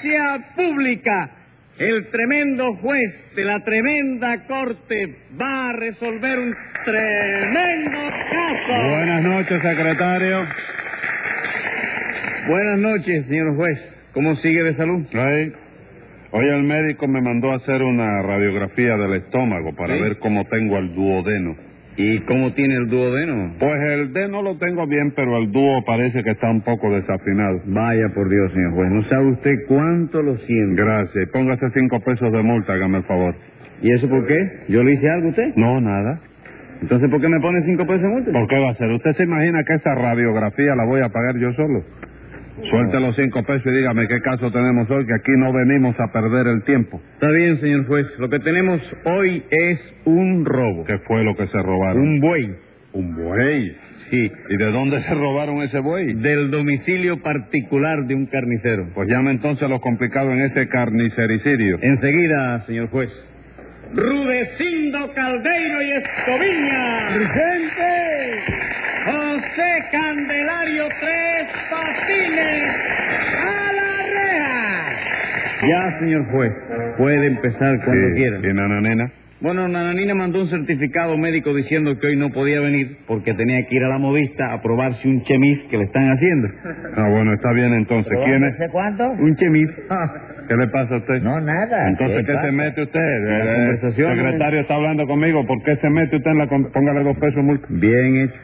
audiencia pública. El tremendo juez de la tremenda corte va a resolver un tremendo caso. Buenas noches, secretario. Buenas noches, señor juez. ¿Cómo sigue de salud? Ay, Hoy el médico me mandó a hacer una radiografía del estómago para ¿Sí? ver cómo tengo el duodeno. ¿Y cómo tiene el duodeno? Pues el D no lo tengo bien, pero el dúo parece que está un poco desafinado. Vaya por Dios, señor juez. No sabe usted cuánto lo siento. Gracias. Póngase cinco pesos de multa, hágame el favor. ¿Y eso por qué? ¿Yo le hice algo a usted? No, nada. Entonces, ¿por qué me pone cinco pesos de multa? ¿Por qué va a ser? ¿Usted se imagina que esa radiografía la voy a pagar yo solo? Suelte los cinco pesos y dígame qué caso tenemos hoy, que aquí no venimos a perder el tiempo. Está bien, señor juez. Lo que tenemos hoy es un robo. ¿Qué fue lo que se robaron? Un buey. ¿Un buey? Sí. ¿Y de dónde se robaron ese buey? Del domicilio particular de un carnicero. Pues llame entonces lo complicado en ese carnicericidio. Enseguida, señor juez. Rudecindo Caldeiro y Escoviña. ¡Presente! José Candelario Tres Patines. ¡A la reja! Ya, señor juez. Puede empezar cuando Sí. quiera. ¿Y Nananina? Bueno, Nananina mandó un certificado médico diciendo que hoy no podía venir porque tenía que ir a la modista a probarse un chemis que le están haciendo. Ah, bueno, está bien entonces. ¿Quién es? ¿Sé cuánto? Un chemis. ¿Qué le pasa a usted? No, nada. Entonces, ¿qué se mete usted? El conversación, secretario está hablando conmigo. ¿Por qué se mete usted en la... con- Póngale dos pesos multa. Bien hecho.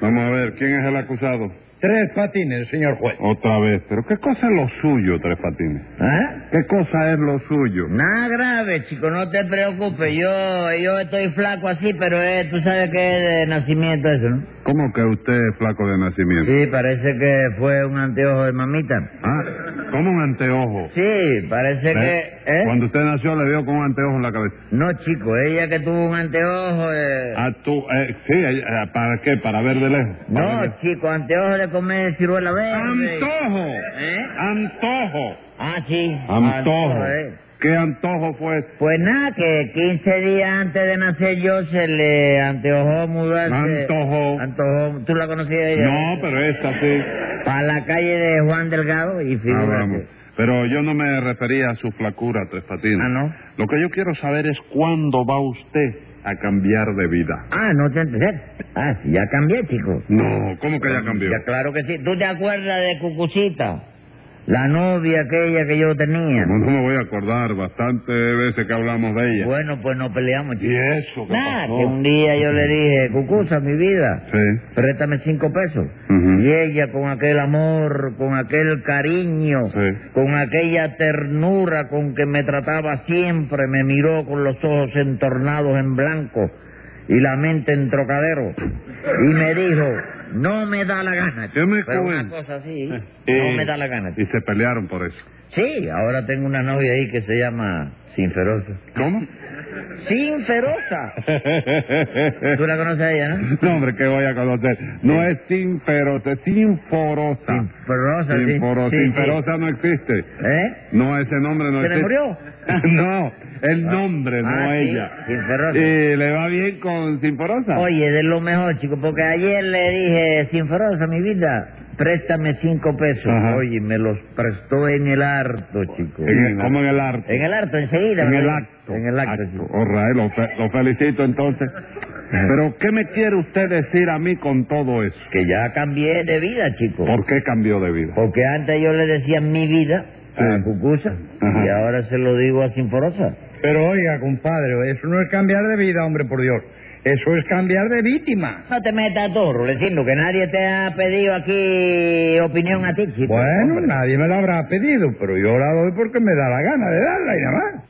Vamos a ver, ¿quién es el acusado? Tres patines, señor juez. Otra vez. ¿Pero qué cosa es lo suyo, Tres Patines? ¿Eh? ¿Qué cosa es lo suyo? Nada grave, chico, no te preocupes. Yo yo estoy flaco así, pero eh, tú sabes que es de nacimiento eso, ¿no? ¿Cómo que usted es flaco de nacimiento? Sí, parece que fue un anteojo de mamita. Ah, como un anteojo. Sí, parece que... ¿eh? Cuando usted nació le dio con un anteojo en la cabeza. No, chico, ella que tuvo un anteojo... eh, Ah, tú, eh, sí, eh, ¿para qué? ¿Para ver de lejos? ¿Para No, ver? chico, anteojo de comer ciruela verde. ¡Antojo! ¿Eh? ¡Antojo! Ah, sí. ¡Antojo! eh. ¿Qué antojo fue ese? Pues nada, que 15 días antes de nacer yo se le anteojó mudarse. Antojó. Antojó. ¿Tú la conocías ella? No, pero esta sí. Para la calle de Juan Delgado y Ah, figúrate. Pero yo no me refería a su flacura, Tres Patines. Ah, ¿no? Lo que yo quiero saber es cuándo va usted a cambiar de vida. Ah, no te enteré. Ah, sí, ya cambié, chico. No, ¿cómo que ya cambió? Ya, claro que sí. ¿Tú te acuerdas de Cucucita? La novia aquella que yo tenía. No, no me voy a acordar, bastante veces que hablamos de ella. Bueno, pues no peleamos, chico. ¿Y eso qué Nada, pasó? que un día yo le dije, Cucusa, mi vida, Sí. préstame cinco pesos. Y ella con aquel amor, con aquel cariño, Sí. con aquella ternura con que me trataba siempre, me miró con los ojos entornados en blanco y la mente en trocadero. Y me dijo, no me da la gana. ¿Qué me Pero una cosa así, Eh, no me da la gana. Y se pelearon por eso. Sí, ahora tengo una novia ahí que se llama Sinferosa. ¿Cómo? ¡Sinferosa! ¿Tú la conoces a ella, no? No, hombre, que voy a conocer. No es sinferosa, es sinforosa. Sinferosa, sí. Sinforo- Sí, Sinferosa no existe. ¿Eh? No, ese nombre no ¿Se le existe. murió? no, el nombre, no Ah, sí, ella. Sinferosa. ¿Y le va bien con Sinforosa? Oye, de lo mejor, chico, porque ayer le dije, Sinferosa, mi vida, préstame cinco pesos. Ajá. Oye, me los prestó en el harto, chico. En el- ¿Cómo en el arte? En el harto, enseguida. En el acto. En el acto, chico. All right, lo, fe- lo felicito entonces. Pero, ¿qué me quiere usted decir a mí con todo eso? Que ya cambié de vida, chico. ¿Por qué cambió de vida? Porque antes yo le decía mi vida Sí. a Cucusa Ajá. y ahora se lo digo a Sinforosa. Pero oiga, compadre, eso no es cambiar de vida, hombre, por Dios. Eso es cambiar de víctima. No te metas tú, Rulecindo, que nadie te ha pedido aquí opinión a ti, chico. Bueno, Hombre. nadie me la habrá pedido, pero yo la doy porque me da la gana de darla y nada más.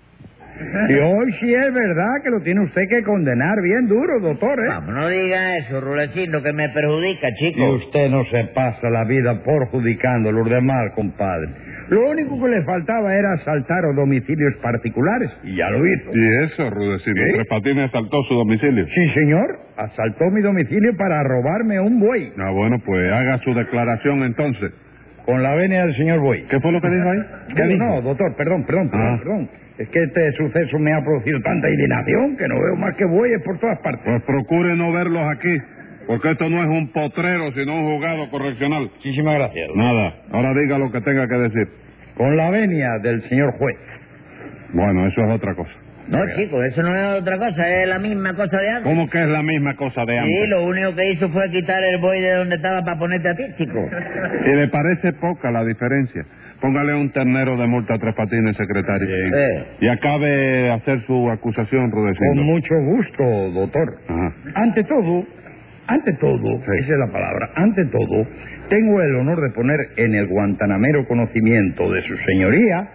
Y hoy sí es verdad que lo tiene usted que condenar bien duro, doctor, ¿eh? Vamos, no diga eso, Rulecindo, que me perjudica, Y chico. usted no se pasa la vida perjudicando a los demás, compadre. Lo único que le faltaba era asaltar a domicilios particulares, y ya lo hizo. ¿Y eso, Rudecindo? ¿Qué? Tres Patines saltó su domicilio. Sí, señor, asaltó mi domicilio para robarme un buey, Ah, bueno, pues haga su declaración entonces. con la venia del señor buey. ¿Qué fue lo que dijo ahí? ¿Qué no, doctor, perdón, perdón, perdón, Ah. perdón. Es que este suceso me ha producido tanta indignación que no veo más que bueyes por todas partes. Pues procure no verlos aquí, porque esto no es un potrero, sino un juzgado correccional. Muchísimas gracias. Nada, ahora diga lo que tenga que decir. con la venia del señor juez. Bueno, eso es otra cosa. No, chicos, eso no es otra cosa, es la misma cosa de antes. ¿Cómo que es la misma cosa de Sí, antes? lo único que hizo fue quitar el buey de donde estaba para ponerte a ti, chico. ¿Y le parece poca la diferencia? Póngale un ternero de multa a tres patines, secretario. Eh. Y acabe de hacer su acusación, Rudecindo. Con mucho gusto, doctor. Ajá. Ante todo, ante todo, Sí. esa es la palabra, ante todo, tengo el honor de poner en el guantanamero conocimiento de su señoría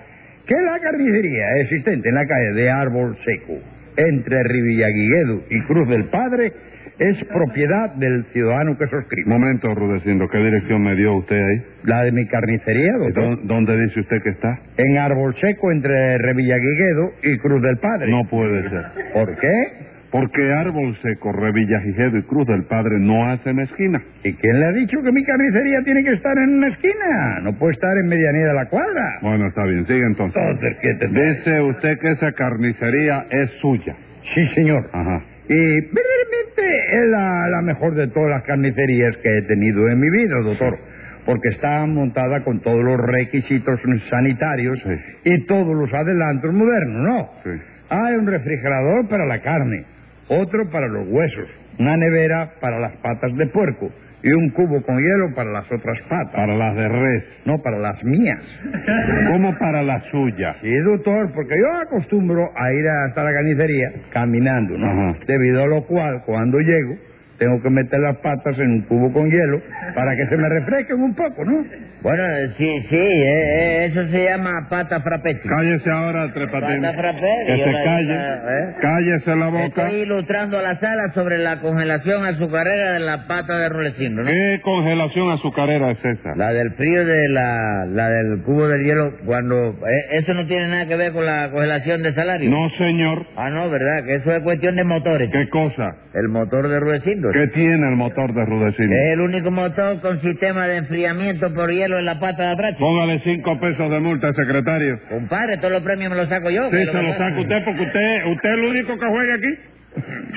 que la carnicería existente en la calle de Árbol Seco, entre Rivillaguiguedo y Cruz del Padre, es propiedad del ciudadano que suscribe. Momento, Rudecindo, ¿qué dirección me dio usted ahí? La de mi carnicería, ¿Y doctor. dó- ¿Dónde dice usted que está? En Árbol Seco, entre Revillaguiguedo y Cruz del Padre. No puede ser. ¿Por qué? Porque Árbol Seco, Revillagigedo y Cruz del Padre no hacen esquina. ¿Y quién le ha dicho que mi carnicería tiene que estar en una esquina? No puede estar en medianía de la cuadra. Bueno, está bien, sigue entonces. Entonces, ¿qué te Dice usted que esa carnicería es suya. Sí, señor. Ajá. Y verdaderamente es la, la mejor de todas las carnicerías que he tenido en mi vida, doctor. Porque está montada con todos los requisitos sanitarios Sí. y todos los adelantos modernos, ¿no? Sí. Hay un refrigerador para la carne, otro para los huesos, una nevera para las patas de puerco y un cubo con hielo para las otras patas. Para las de res. No, para las mías. ¿Cómo para la suya? Sí, doctor, porque yo acostumbro a ir hasta la carnicería caminando, ¿no? Ajá. Debido a lo cual, cuando llego, tengo que meter las patas en un cubo con hielo para que se me refresquen un poco, ¿no? Bueno, sí, sí, eh, eh, eso se llama pata frappé. chico. Cállese ahora, Tres Patines. Pata frappé, Que se la- calle. ¿eh? Cállese la boca. Estoy ilustrando a la sala sobre la congelación azucarera de la pata de Rulecindo, ¿no? ¿Qué congelación azucarera es esa? La del frío de la, la del cubo de hielo, cuando... eh, eso no tiene nada que ver con la congelación de salario. No, señor. Ah, no, ¿verdad? Que eso es cuestión de motores. ¿Qué cosa? El motor de Rulecindo. ¿Qué tiene el motor de Rudecindo? Es el único motor con sistema de enfriamiento por hielo en la pata de atrás. Póngale cinco pesos de multa, secretario. Compadre, todos los premios me los saco yo. Sí, que se que lo saca usted porque usted, usted es el único que juega aquí.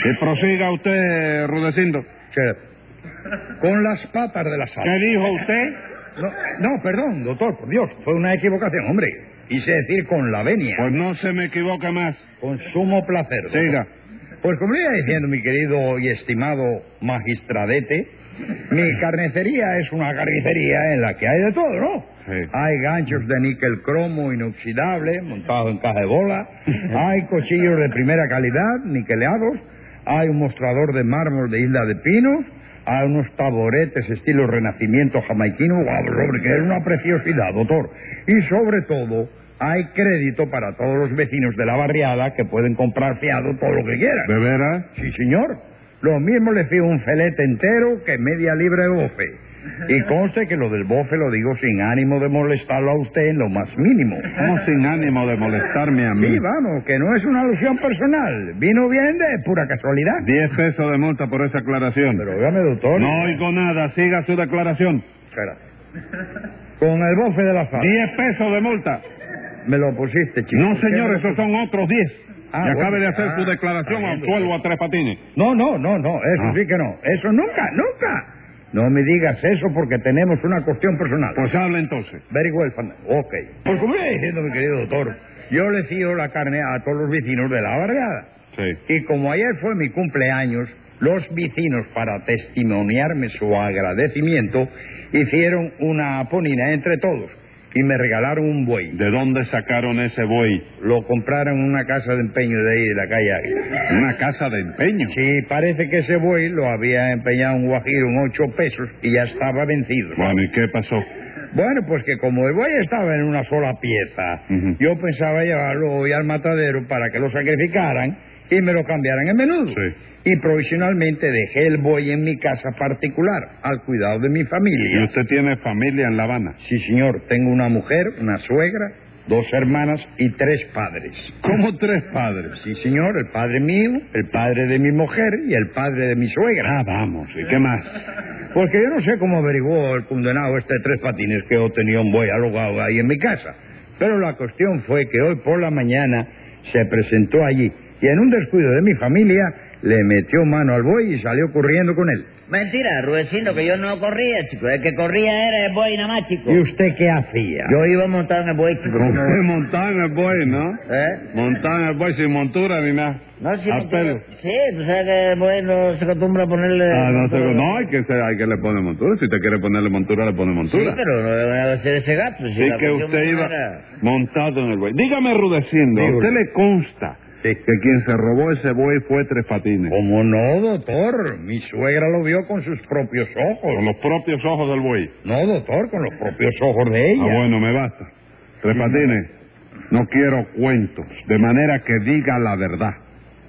Y prosiga usted, Rudecindo. Con las patas de la ¿Qué sala. dijo usted? No, no, perdón, doctor, por Dios, fue una equivocación, hombre. Quise decir con la venia, Pues no se me equivoque más. con sumo placer. doctor. Siga. Pues como le iba diciendo mi querido y estimado magistradete, mi carnicería es una carnicería en la que hay de todo, ¿no? Sí. Hay ganchos de níquel cromo inoxidable montados en caja de bola, hay cuchillos de primera calidad niqueleados, hay un mostrador de mármol de Isla de Pinos, hay unos taboretes estilo renacimiento jamaiquino, que es una preciosidad, doctor. Y sobre todo, hay crédito para todos los vecinos de la barriada que pueden comprar fiado todo lo que quieran. ¿De veras? Sí, señor. Lo mismo le fío un felete entero que media libra de bofe. Y conste que lo del bofe lo digo sin ánimo de molestarlo a usted en lo más mínimo. ¿Cómo sin ánimo de molestarme a mí? Sí, vamos, que no es una alusión personal. Vino bien de pura casualidad. Diez pesos de multa por esa aclaración. Pero óigame, doctor. No oigo nada, siga su declaración. Espera. Con el bofe de la sala. Diez pesos de multa. Me lo pusiste, chico. No, señor, esos son otros diez. Ah, y acabe bueno. de hacer Ah, su declaración al suelo a tres patines. No, no, no, no, eso Ah. sí que no. Eso nunca, nunca. No me digas eso porque tenemos una cuestión personal. Pues habla entonces. Very well, ok. Pues como iba diciendo mi querido doctor, yo le fío la carne a todos los vecinos de la barriada. Sí. Y como ayer fue mi cumpleaños, los vecinos, para testimoniarme su agradecimiento, hicieron una ponina entre todos y me regalaron un buey. ¿De dónde sacaron ese buey? Lo compraron en una casa de empeño de ahí, de la calle Águila. Una casa de empeño. Sí, parece que ese buey lo había empeñado un guajiro en ocho pesos y ya estaba vencido. Bueno, ¿y qué pasó? Bueno, pues que como el buey estaba en una sola pieza, yo pensaba llevarlo hoy al matadero para que lo sacrificaran y me lo cambiaran en menudo. Sí. Y provisionalmente dejé el buey en mi casa particular, al cuidado de mi ¿Y familia. usted tiene familia en La Habana? Sí, señor, tengo una mujer, una suegra, dos hermanas y tres padres. ¿Cómo tres padres? Sí, señor, el padre mío, el padre de mi mujer y el padre de mi suegra. Ah, vamos, ¿y qué más? Porque yo no sé cómo averiguó el condenado este tres patines que yo tenía un buey alogado ahí en mi casa. Pero la cuestión fue que hoy por la mañana se presentó allí. Y en un descuido de mi familia le metió mano al buey y salió corriendo con él. Mentira, Rudecindo, que yo no corría, chico. El que corría era el buey nada más, chico. ¿Y usted qué hacía? Yo iba montado en el buey, chico. Montado en el buey, ¿no? ¿Eh? Montado en el buey sin montura ni nada. No, sí, A pelo. Sí, tú sabes que el buey no se acostumbra a ponerle... Ah, no, sé, no, hay que, ser- hay que le pone montura. Si usted quiere ponerle montura, le pone Sí, montura. pero no a hacer ese gato. si Sí que usted iba era- montado en el buey. Dígame, Rudecindo, ¿a usted le consta Sí. que quien se robó ese buey fue Tres Patines? ¿Cómo no, doctor? Mi suegra lo vio con sus propios ojos. Con los propios ojos del buey. No, doctor, con los propios ojos de ella. Ah, bueno, me basta. Tres Patines, no quiero cuentos, de manera que diga la verdad.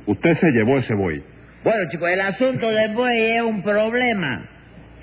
Usted se llevó ese buey. Bueno, chicos, el asunto del buey es un problema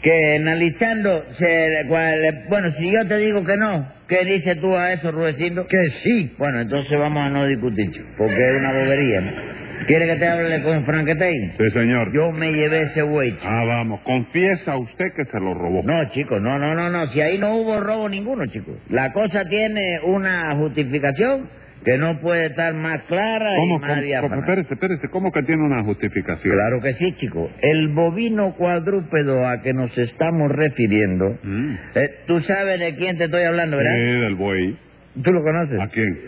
que analizando, se, cual- bueno, si yo te digo que no, ¿qué dices tú a eso, Rudecindo? Que sí. Bueno, entonces vamos a no discutir, porque es una bobería. ¿no? ¿Quiere que te hable con Frankenstein? Sí, señor. Yo me llevé ese buey. Ah, vamos, confiesa usted que se lo robó. No, chico, no, no, no, no, si ahí no hubo robo ninguno, chico. La cosa tiene una justificación que no puede estar más clara y ¿Cómo? más cómo- diáfana. espérese, espérese, ¿cómo que tiene una justificación? Claro que sí, chico. El bovino cuadrúpedo a que nos estamos refiriendo, Mm. eh, tú sabes de quién te estoy hablando, Sí, ¿verdad? del buey. ¿Tú lo conoces? ¿A quién?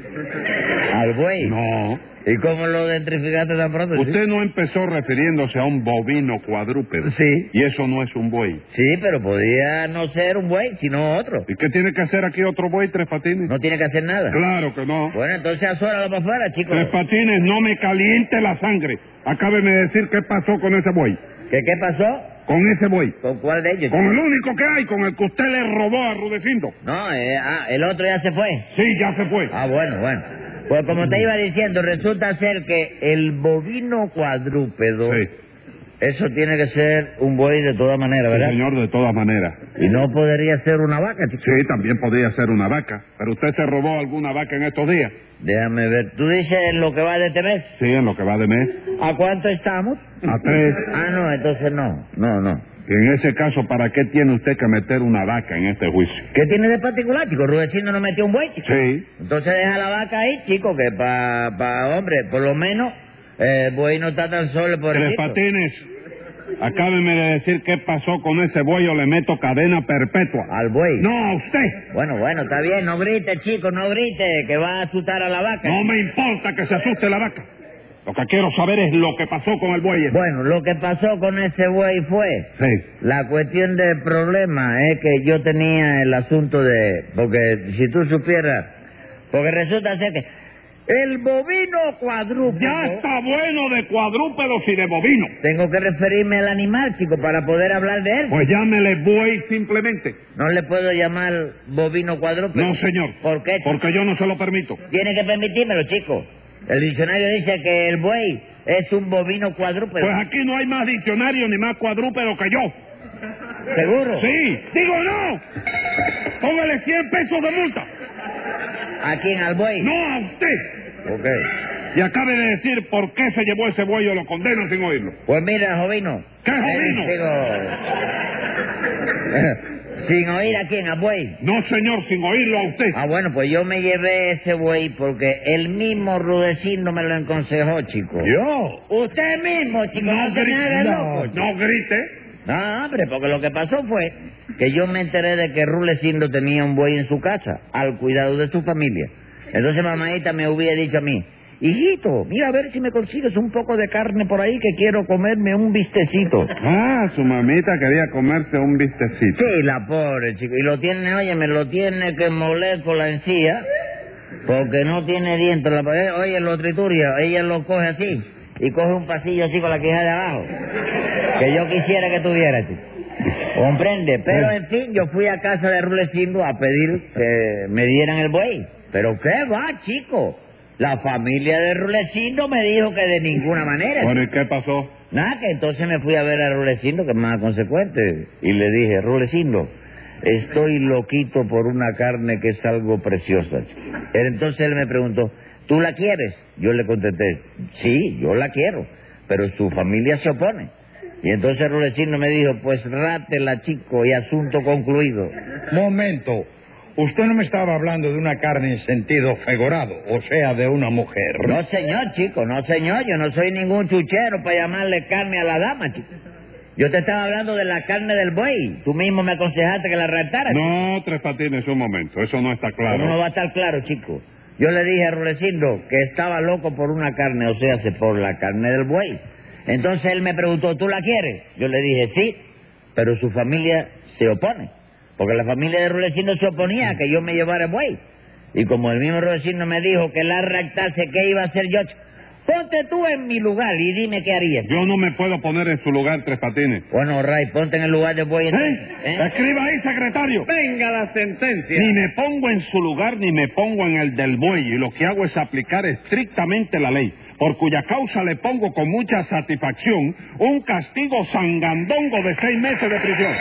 Al buey. No. ¿Y cómo lo identificaste tan pronto? Usted no empezó refiriéndose a un bovino cuadrúpedo. Sí. Y eso no es un buey. Sí, pero podía no ser un buey, sino otro. ¿Y qué tiene que hacer aquí otro buey, Tres Patines? No tiene que hacer nada. Claro que no. Bueno, entonces azóralo para afuera, chico. Tres Patines, no me caliente la sangre. Acábeme de decir qué pasó con ese buey. ¿Qué, ¿Qué pasó? Con ese buey. ¿Con cuál de ellos? Con el único que hay, con el que usted le robó a Rudecindo. No, eh, ah, el otro ya se fue. Sí, ya se fue. Ah, bueno, bueno. Pues como te iba diciendo, resulta ser que el bovino cuadrúpedo, Sí, eso tiene que ser un buey de todas maneras, sí, ¿verdad? señor, de todas maneras. Y no podría ser una vaca, chico. Sí, también podría ser una vaca. Pero usted se robó alguna vaca en estos días. Déjame ver. ¿Tú dices lo que va de este mes? Sí, en lo que va de mes. ¿A cuánto estamos? A tres. Ah, no, entonces no. No, no. Y en ese caso, ¿para qué tiene usted que meter una vaca en este juicio? ¿Qué tiene de particular, chico? Rudecindo no metió un buey, chico. Sí. Entonces deja la vaca ahí, chico, que pa, pa hombre, por lo menos eh, buey no está tan solo por Tres Patines, acábeme de decir qué pasó con ese buey o le meto cadena perpetua. Al buey. No, a usted. Bueno, bueno, está bien, no grite, chico, no grite, que va a asustar a la vaca. No me importa que se asuste la vaca. Lo que quiero saber es lo que pasó con el buey. ese. Bueno, lo que pasó con ese buey fue... Sí. La cuestión del problema es que yo tenía el asunto de... Porque si tú supieras... Porque resulta ser que el bovino cuadrúpedo... Ya está bueno de cuadrúpedos y de bovinos. Tengo que referirme al animal, chico, para poder hablar de él. Pues llámele buey simplemente. No le puedo llamar bovino cuadrúpedo. No, señor. ¿Por qué? chico? Porque yo no se lo permito. Tiene que permitírmelo, chico. El diccionario dice que el buey es un bovino cuadrúpedo. Pues aquí no hay más diccionario ni más cuadrúpedo que yo. ¿Seguro? Sí, digo no. Póngale 100 pesos de multa. ¿A quién? ¿Al buey? No a usted. Ok. Y acabe de decir por qué se llevó ese buey o lo condeno sin oírlo. Pues mira, Jovino. ¿Qué, Eh, Jovino? digo, Sin oír a quién, a buey. No, señor, sin oírlo a usted. Ah, bueno, pues yo me llevé ese buey porque el mismo Rudecindo me lo aconsejó, chico. ¿Yo? Usted mismo, chico, no, No, grite. loco, No, chico. no grite. No, hombre, porque lo que pasó fue que yo me enteré de que Rulecindo tenía un buey en su casa, al cuidado de su familia. Entonces mamadita me hubiera dicho a mí, hijito, mira a ver si me consigues un poco de carne por ahí que quiero comerme un bistecito. Ah, su mamita quería comerse un bistecito. Sí, la pobre chico. Y lo tiene, oye, me lo tiene que moler con la encía, porque no tiene dientes. La, eh, oye, lo trituria, ella lo coge así, y coge un pasillo así con la quija de abajo, que yo quisiera que tuviera, chico. Comprende, pero en fin, yo fui a casa de Rulecindo a pedir que me dieran el buey. Pero qué va, chico. La familia de Rulecindo me dijo que de ninguna manera. Bueno, ¿y qué pasó? Nada, que entonces me fui a ver a Rulecindo, que es más consecuente, y le dije, Rulecindo, estoy loquito por una carne que es algo preciosa. Entonces él me preguntó, ¿tú la quieres? Yo le contesté, sí, yo la quiero, pero su familia se opone. Y entonces Rulecindo me dijo, pues rátela, chico, y asunto concluido. Momento. Usted no me estaba hablando de una carne en sentido figurado, o sea, de una mujer. No, señor, chico, no, señor. Yo no soy ningún chuchero para llamarle carne a la dama, chico. Yo te estaba hablando de la carne del buey. Tú mismo me aconsejaste que la raptara. chico. No, Tres Patines, un momento. Eso no está ¿Cómo no claro. va a estar claro, chico? Yo le dije a Rulecindo que estaba loco por una carne, o sea, se- por la carne del buey. Entonces él me preguntó, ¿tú la quieres? Yo le dije, sí, pero su familia se opone. Porque la familia de Rulecindo se oponía a que yo me llevara el buey. Y como el mismo Rulecindo me dijo que la raptase, ¿qué iba a hacer yo? Ponte tú en mi lugar y dime qué harías. Yo no me puedo poner en su lugar, Tres Patines. Bueno, Ray, ponte en el lugar del buey. entonces, ¿Eh? ¿eh? Escriba ahí, secretario. Venga la sentencia. Ni me pongo en su lugar ni me pongo en el del buey y lo que hago es aplicar estrictamente la ley, por cuya causa le pongo con mucha satisfacción un castigo sangandongo de seis meses de prisión.